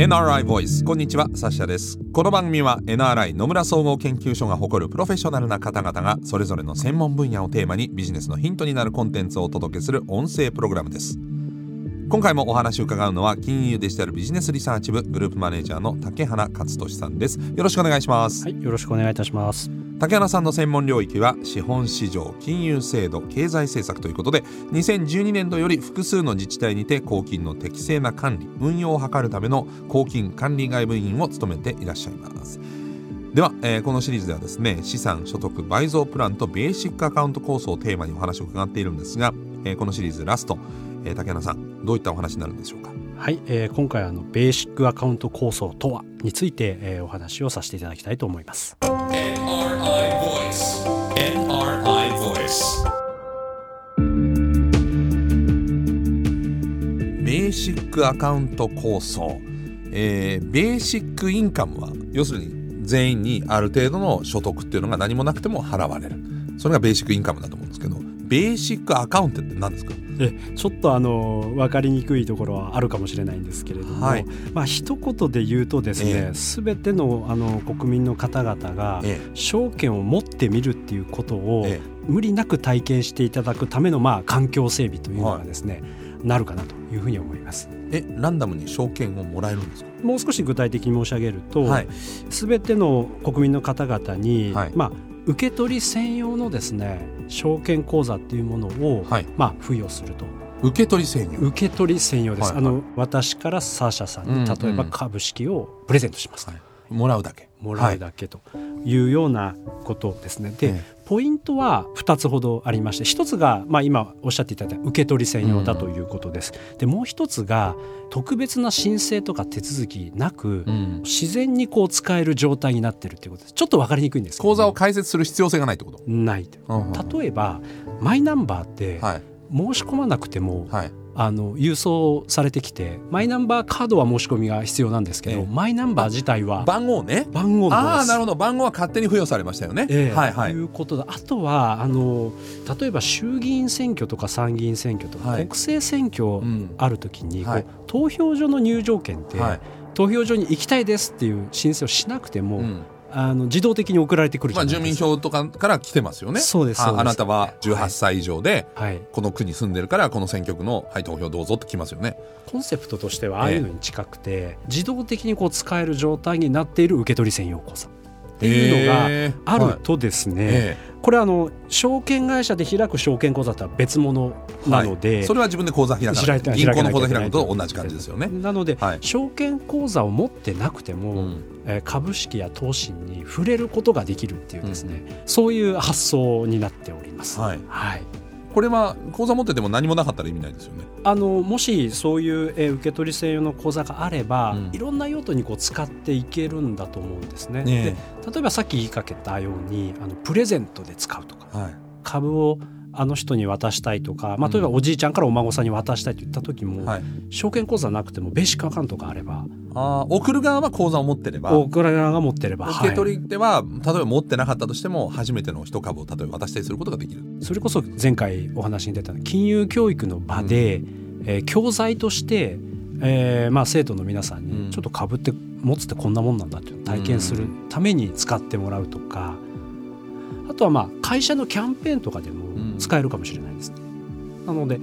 NRI ボイスこんにちはサッシャです。この番組は NRI 野村総合研究所が誇るプロフェッショナルな方々がそれぞれの専門分野をテーマにビジネスのヒントになるコンテンツをお届けする音声プログラムです。今回もお話を伺うのは金融デジタルビジネスリサーチ部グループマネージャーの竹花勝利さんです。よろしくお願いします。はい、よろしくお願いいたします。竹花さんの専門領域は資本市場金融制度経済政策ということで2012年度より複数の自治体にて公金の適正な管理運用を図るための公金管理外部委員を務めていらっしゃいますでは、えーこのシリーズではですね資産所得倍増プランとベーシックアカウント構想をテーマにお話を伺っているんですが、えーこのシリーズラスト、えー竹花さんどういったお話になるんでしょうか？はい、えー今回はあのベーシックアカウント構想とはについて、えーお話をさせていただきたいと思います。NRI Voice. NRI Voice. ベーシックアカウント構想、えーベーシックインカムは要するに全員にある程度の所得っていうのが何もなくても払われるそれがベーシックインカムだと思うんですけどベーシックアカウントって何ですか？でちょっとあの分かりにくいところはあるかもしれないんですけれども、はい。まあ一言で言うとですね、ええ。すべてのあの国民の方々がえ証券を持ってみるっていうことを、え無理なく体験していただくためのまあ環境整備というのがですね、なるかなというふうに思います。えランダムに証券をもらえるんですか？もう少し具体的に申し上げると、はい。すべての国民の方々に、はい。まあ、受け取り専用のですね証券口座っていうものを、はい。まあ、付与すると。受け取り制御受け取り専用です、はいあの私からサーシャさんにうん例えばうん株式をプレゼントします、はい。もらうだけ。もらうだけというようなことですね。で、えポイントは2つほどありまして1つが、まあ、今おっしゃっていただいた受け取り専用だということです。でもう1つが特別な申請とか手続きなく、うん。自然にこう使える状態になってるっていうことです。ちょっと分かりにくいんですけど。口座を開設する必要性がないってこと？ないと。うんうん。例えばマイナンバーってはい。申し込まなくても、はいあの郵送されてきてマイナンバーカードは申し込みが必要なんですけど、ええ。マイナンバー自体は番号ね。番号ああなるほど。番号は勝手に付与されましたよね、ええ。はいはい。ということだ。あとはあの例えば衆議院選挙とか参議院選挙とか、はい。国政選挙うんあるときに、はいこう投票所の入場券って、はい。投票所に行きたいですっていう申請をしなくても、うんあの自動的に送られてくるじまあ、住民。票とかから来てますよねあそうですそうですあなたは18歳以上で、はい、この区に住んでるからこの選挙区の、はい、投票どうぞって来ますよね。コンセプトとしてはああいうのに近くて、自動的にこう使える状態になっている受け取り専用口座っていうのがあるとですね、えこれあの証券会社で開く証券口座とは別物えなので、はい。それは自分で口座開かない開いて銀行の口座開くのと。同じ感じですよね。なので、はい。証券口座を持ってなくても、うん。えー株式や投資に触れることができるっていうですね、そういう発想になっております。はい。はいこれは口座持ってても何もなかったら意味ないですよね。あのもしそういう、えー受け取り専用の口座があれば、うんいろんな用途にこう使っていけるんだと思うんですね。ねで例えばさっき言いかけたようにあのプレゼントで使うとかはい株をあの人に渡したいとか、まあ、うん。例えばおじいちゃんからお孫さんに渡したいといった時も、はい、証券口座なくてもベーシックアカウントがあればあー送る側は口座を持ってれば。お蔵が持ってれば、受け取り手は、例えば持ってなかったとしても初めての一株を例えば渡したりすることができる。それこそ前回お話に出た金融教育の場で、えー教材として、えーまあ、生徒の皆さんうん。にちょっと株って持つってこんなもんなんだって体験するために使ってもらうとかあとはまあ会社のキャンペーンとかでうん。も使えるかもしれないですね。なので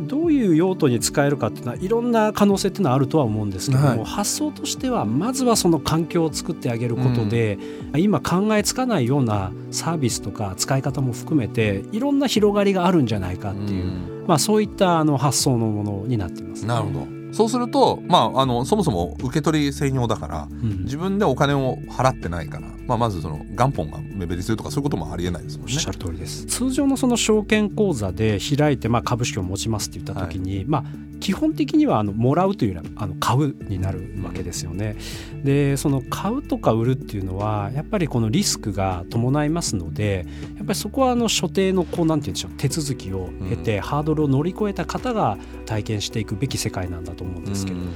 どういう用途に使えるかっていうのはいろんな可能性っていうのはあるとは思うんですけども、はい発想としてはまずはその環境を作ってあげることで、今考えつかないようなサービスとか使い方も含めていろんな広がりがあるんじゃないかっていう、うんまあ、そういったあの発想のものになっています。なるほど。そうすると、まあ、あのそもそも受け取り専用だからうん自分でお金を払ってないから、まあ、まずその元本が目減りするとかそういうこともありえないですもんねおっしゃ。る通りです通常のその証券口座で開いてまあ株式を持ちますって言った時に、まあ基本的にはあのもらうというよりはあの買うになるわけですよね。でその買うとか売るっていうのはやっぱりこのリスクが伴いますのでやっぱりそこはあの所定のこうなんて言うんでしょう手続きを経て、ハードルを乗り越えた方が体験していくべき世界なんだと思うんですけれども。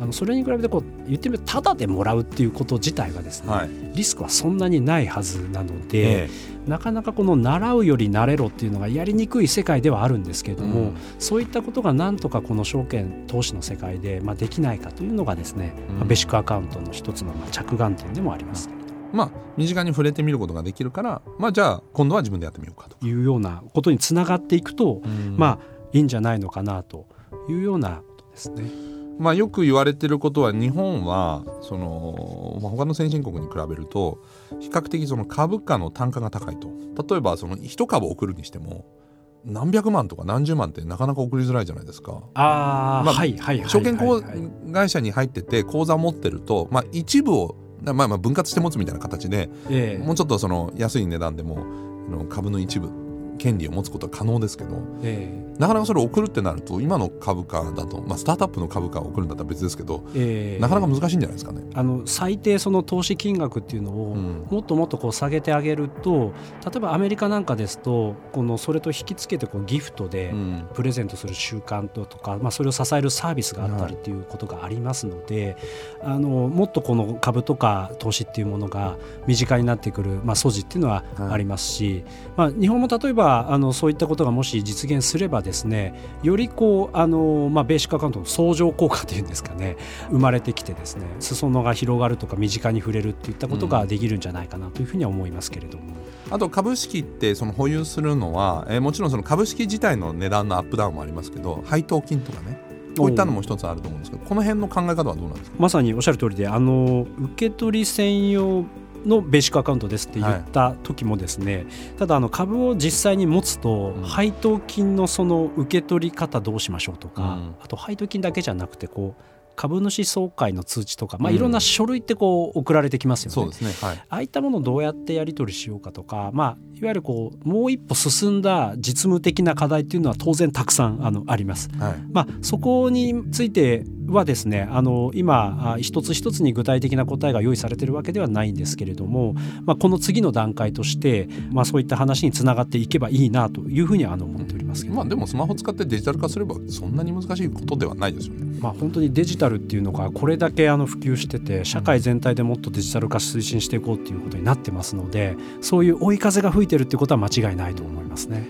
あのそれに比べてこう言ってみるとタダでもらうっていうこと自体がですね、はい。リスクはそんなにないはずなので、えなかなかこの習うより慣れろっていうのがやりにくい世界ではあるんですけれども、うん。そういったことがなんとかこの証券投資の世界で、まあ、できないかというのがですね、うん。まあベーシックアカウントの一つのまあ着眼点でもあります。けれどまあ身近に触れてみることができるからまあじゃあ今度は自分でやってみようかと、いうようなことにつながっていくと、まあいいんじゃないのかなというようなですね。まあ、よく言われてることは日本はその、まあ、他の先進国に比べると比較的その株価の単価が高いと例えばその1株送るにしても何百万とか何十万ってなかなか送りづらいじゃないですか。ああ、まあはいはいはいはい証券会社に入ってて口座を持ってると、まあ、一部をまあまあ分割して持つみたいな形でええもうちょっとその安い値段でも株の一部権利を持つことは可能ですけどえなかなかそれを送るってなると今の株価だと、まあ、スタートアップの株価を送るんだったら別ですけどええ。えなかなか難しいんじゃないですかね。あの最低その投資金額っていうのをうん。もっともっとこう下げてあげると例えばアメリカなんかですとこのそれと引き付けてこうギフトでうん。プレゼントする習慣ととか、まあ、それを支えるサービスがあったりっていうことがありますので、あのもっとこの株とか投資っていうものが身近になってくる、まあ、素地っていうのははい。ありますし、まあ、日本も例えばあのそういったことがもし実現すればですねよりこうあの、まあ、ベーシックアカウントの相乗効果というんですかね生まれてきてですね裾野が広がるとか身近に触れるっていったことができるんじゃないかなというふうには思いますけれども。あと株式ってその保有するのは、えーもちろんその株式自体の値段のアップダウンもありますけど配当金とかねこういったのも一つあると思うんですけどこの辺の考え方はどうなんですか？まさにおっしゃる通りであの受け取り専用のベーシックアカウントですって言った時もですね、ただあの株を実際に持つとうん。配当金のその受け取り方どうしましょうとか、うん。あと配当金だけじゃなくてこう株主総会の通知とか、まあ、うん。いろんな書類ってこう送られてきますよね。そうですねはい。ああいったものをどうやってやり取りしようかとか、まあ、いわゆるこうもう一歩進んだ実務的な課題っていうのは当然たくさんあのあります。はい。まあ、そこについてはですねあの今あ一つ一つに具体的な答えが用意されているわけではないんですけれども、まあ、この次の段階として、まあ、そういった話につながっていけばいいなというふうにはあの思っておりますけど、まあでもスマホ使ってデジタル化すればそんなに難しいことではないですよね。まあ、本当にデジタルっていうのがこれだけあの普及してて社会全体でもっとデジタル化推進していこうっていうことになってますのでそういう追い風が吹いてるっていうことは間違いないと思いますね。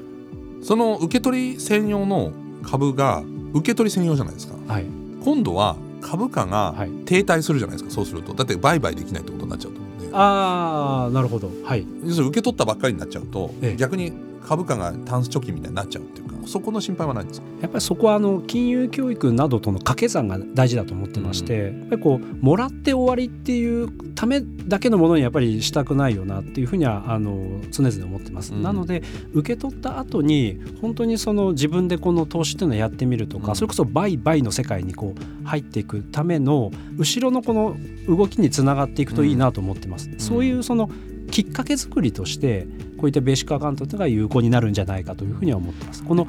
その受け取り専用の株が受け取り専用じゃないですか。はい、今度は株価がはい。停滞するじゃないですかそうすると。だって売買できないってことになっちゃうと思うんで。あーなるほど、はい、要するに受け取ったばっかりになっちゃうとええ。逆に株価がタンス貯金みたいになっちゃうっていうかそこの心配はないんですか？やっぱりそこはあの金融教育などとの掛け算が大事だと思ってまして、やっぱりこうもらって終わりっていうためだけのものにやっぱりしたくないよなっていうふうにはあの常々思ってます。うん。なので受け取った後に本当にその自分でこの投資っていうのをやってみるとか、うん。それこそ売買の世界にこう入っていくための後ろのこの動きにつながっていくといいなと思ってます。そういうそのきっかけ作りとしてこういったベーシックアカウントというのが有効になるんじゃないかというふうには思ってます。この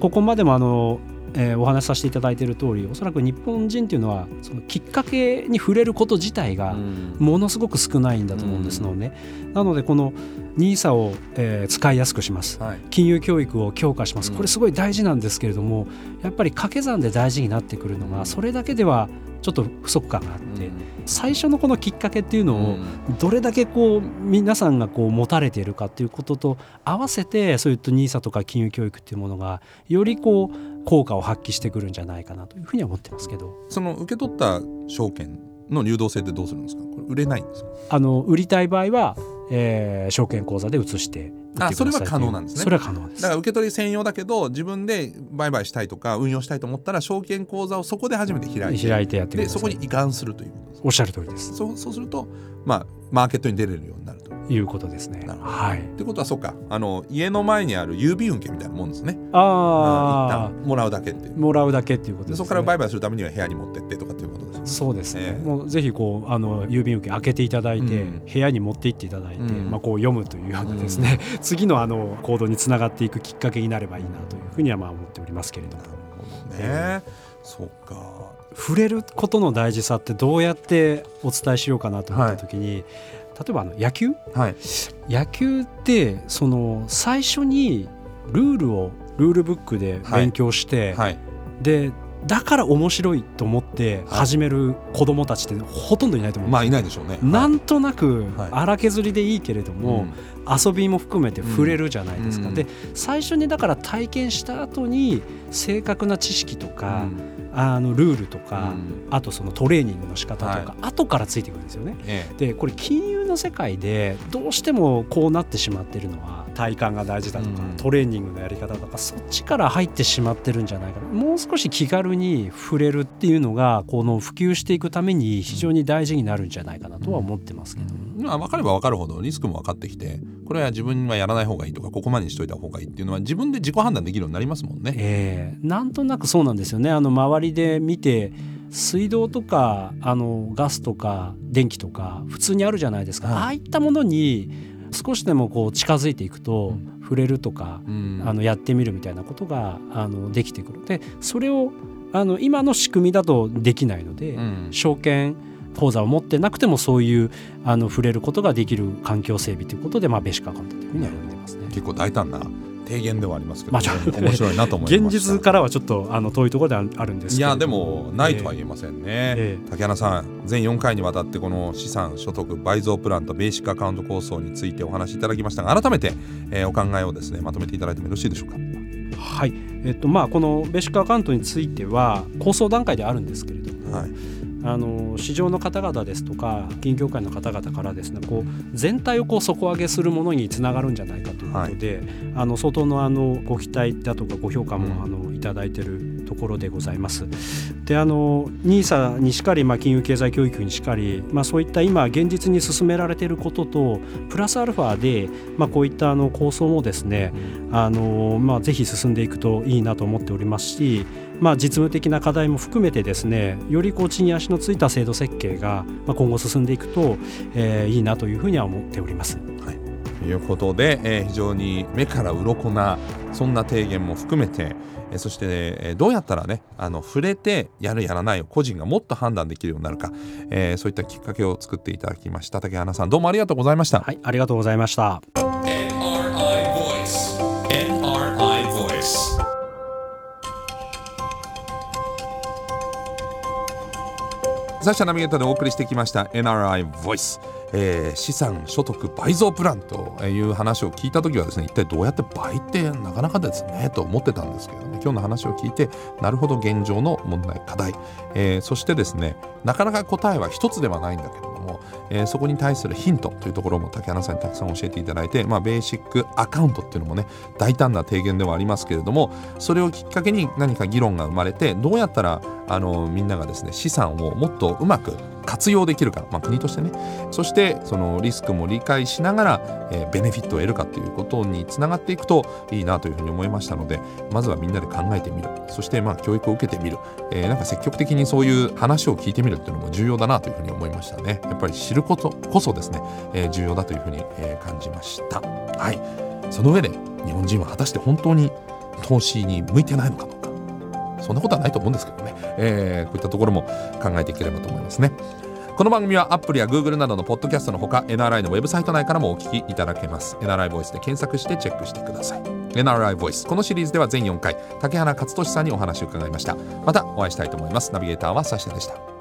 ここまでもあの、えーお話しさせていただいている通りおそらく日本人っていうのはそのきっかけに触れること自体がものすごく少ないんだと思うんですので、なのでこの NISA を、えー使いやすくします。はい。金融教育を強化します。うん。これすごい大事なんですけれどもやっぱり掛け算で大事になってくるのがそれだけではちょっと不足感があって最初のこのきっかけっていうのをどれだけこう皆さんがこう持たれているかっていうことと合わせてそういった NISA とか金融教育っていうものがよりこう効果を発揮してくるんじゃないかなというふうには思ってますけど。その受け取った証券の流動性ってどうするんですか？これ売れないんですか？あの売りたい場合は、えー証券口座で移してあそれは可能なんですね。それは可能です。だから受け取り専用だけど自分で売買したいとか運用したいと思ったら証券口座をそこで初めて開いて開いてやってでそこに移管するという。ことですおっしゃる通りです。そうそうするとまあマーケットに出れるようになると。いうことですね。はい。ってことはそうか。あの家の前にある郵便受けみたいなもんですね。あ一旦もらうだけっていうあもらうだけっていう。ことですそこから売買するためには部屋に持ってってとかっそうですね、ええ。もうぜひこうあの郵便受け開けていただいて、うん。部屋に持って行っていただいて、うん。まあ、こう読むというようなですね、次のあの行動につながっていくきっかけになればいいなというふうにはまあ思っておりますけれども。なるほどね、そうか。触れることの大事さってどうやってお伝えしようかなと思った時に、例えばあの野球？はい。野球ってその最初にルールをルールブックで勉強して、はい。でだから面白いと思って始める子供たちってほとんどいないと思うんですまあいないでしょうね。なんとなくはい。荒削りでいいけれども、遊びも含めて触れるじゃないですか、うん。で最初にだから体験した後に正確な知識とか、あのルールとか、あとそのトレーニングの仕方とか、後からついてくるんですよね。え。でこれ金融の世界でどうしてもこうなってしまってるのは体幹が大事だとか、うん。トレーニングのやり方とかそっちから入ってしまってるんじゃないかな。もう少し気軽に触れるっていうのがこの普及していくために非常に大事になるんじゃないかなとは思ってますけど、えまあ分かれば分かるほどリスクも分かってきてこれは自分はやらない方がいいとかここまでにしといた方がいいっていうのは自分で自己判断できるようになりますもんね。ええ。なんとなくそうなんですよね。あの周りで見て水道とかあのガスとか電気とか普通にあるじゃないですか、はい。ああいったものに少しでもこう近づいていくと、う触れるとか、うん。あのやってみるみたいなことがあのできてくる。でそれをあの今の仕組みだとできないので、うん。証券口座を持ってなくてもそういうあの触れることができる環境整備ということで、まあ、ベーシックアカウントというふうには呼んでますね。結構大胆な提言ではありますけど、まあ面白いなと思いま。現実からはちょっとあの遠いところでああるんですいやでもないとは言えませんね、え竹花さん全4回にわたってこの資産所得倍増プランとベーシックアカウント構想についてお話しいただきましたが改めて、えーお考えをですねまとめていただいてもよろしいでしょうか？はい、えっとまあこのベーシックアカウントについては構想段階であるんですけれども、はいあの市場の方々ですとか金業界の方々からですねこう全体をこう底上げするものにつながるんじゃないかということで、あの相当のあのご期待だとかご評価も、うん。あのいただいているところでございます。であの NISA にしかり、まあ、金融経済教育にしかり、まあ、そういった今現実に進められていることとプラスアルファで、まあ、こういったあの構想もですねあの、まあ、ぜひ進んでいくといいなと思っておりますし、まあ、実務的な課題も含めてですねよりこう地に足のついた制度設計が、ま、今後進んでいくと、えーいいなというふうには思っております。ということで、えー非常に目から鱗なそんな提言も含めて、えーそして、えーどうやったらねあの触れてやるやらないを個人がもっと判断できるようになるか、えーそういったきっかけを作っていただきました竹花さんどうもありがとうございました。はい、ありがとうございました。ザ・シャナビゲータでお送りしてきました NRI Voice、えー資産所得倍増プランという話を聞いた時はですね一体どうやって倍ってなかなかですねと思ってたんですけどね。今日の話を聞いてなるほど現状の問題課題、えーそしてですねなかなか答えは一つではないんだけれども、えーそこに対するヒントというところも竹花さんにたくさん教えていただいて、まあ、ベーシックアカウントっていうのもね大胆な提言ではありますけれどもそれをきっかけに何か議論が生まれてどうやったらあのみんながですね資産をもっとうまく活用できるか、まあ、国としてね。そしてそのリスクも理解しながら、えーベネフィットを得るかということにつながっていくといいなというふうに思いましたのでまずはみんなで考えてみる。そしてまあ教育を受けてみる、えーなんか積極的にそういう話を聞いてみるっていうのも重要だなというふうに思いましたね。やっぱり知ることこそですね、えー重要だというふうに、え感じました。はい。その上で日本人は果たして本当に投資に向いてないのかどうかそんなことはないと思うんですけどね、えーこういったところも考えていければと思いますね。この番組は Apple や Google などのポッドキャストのほか NRI のウェブサイト内からもお聞きいただけます。NRI ボイスで検索してチェックしてください。NRI ボイス。このシリーズでは全4回竹原勝利さんにお話を伺いました。またお会いしたいと思います。ナビゲーターはサシでした。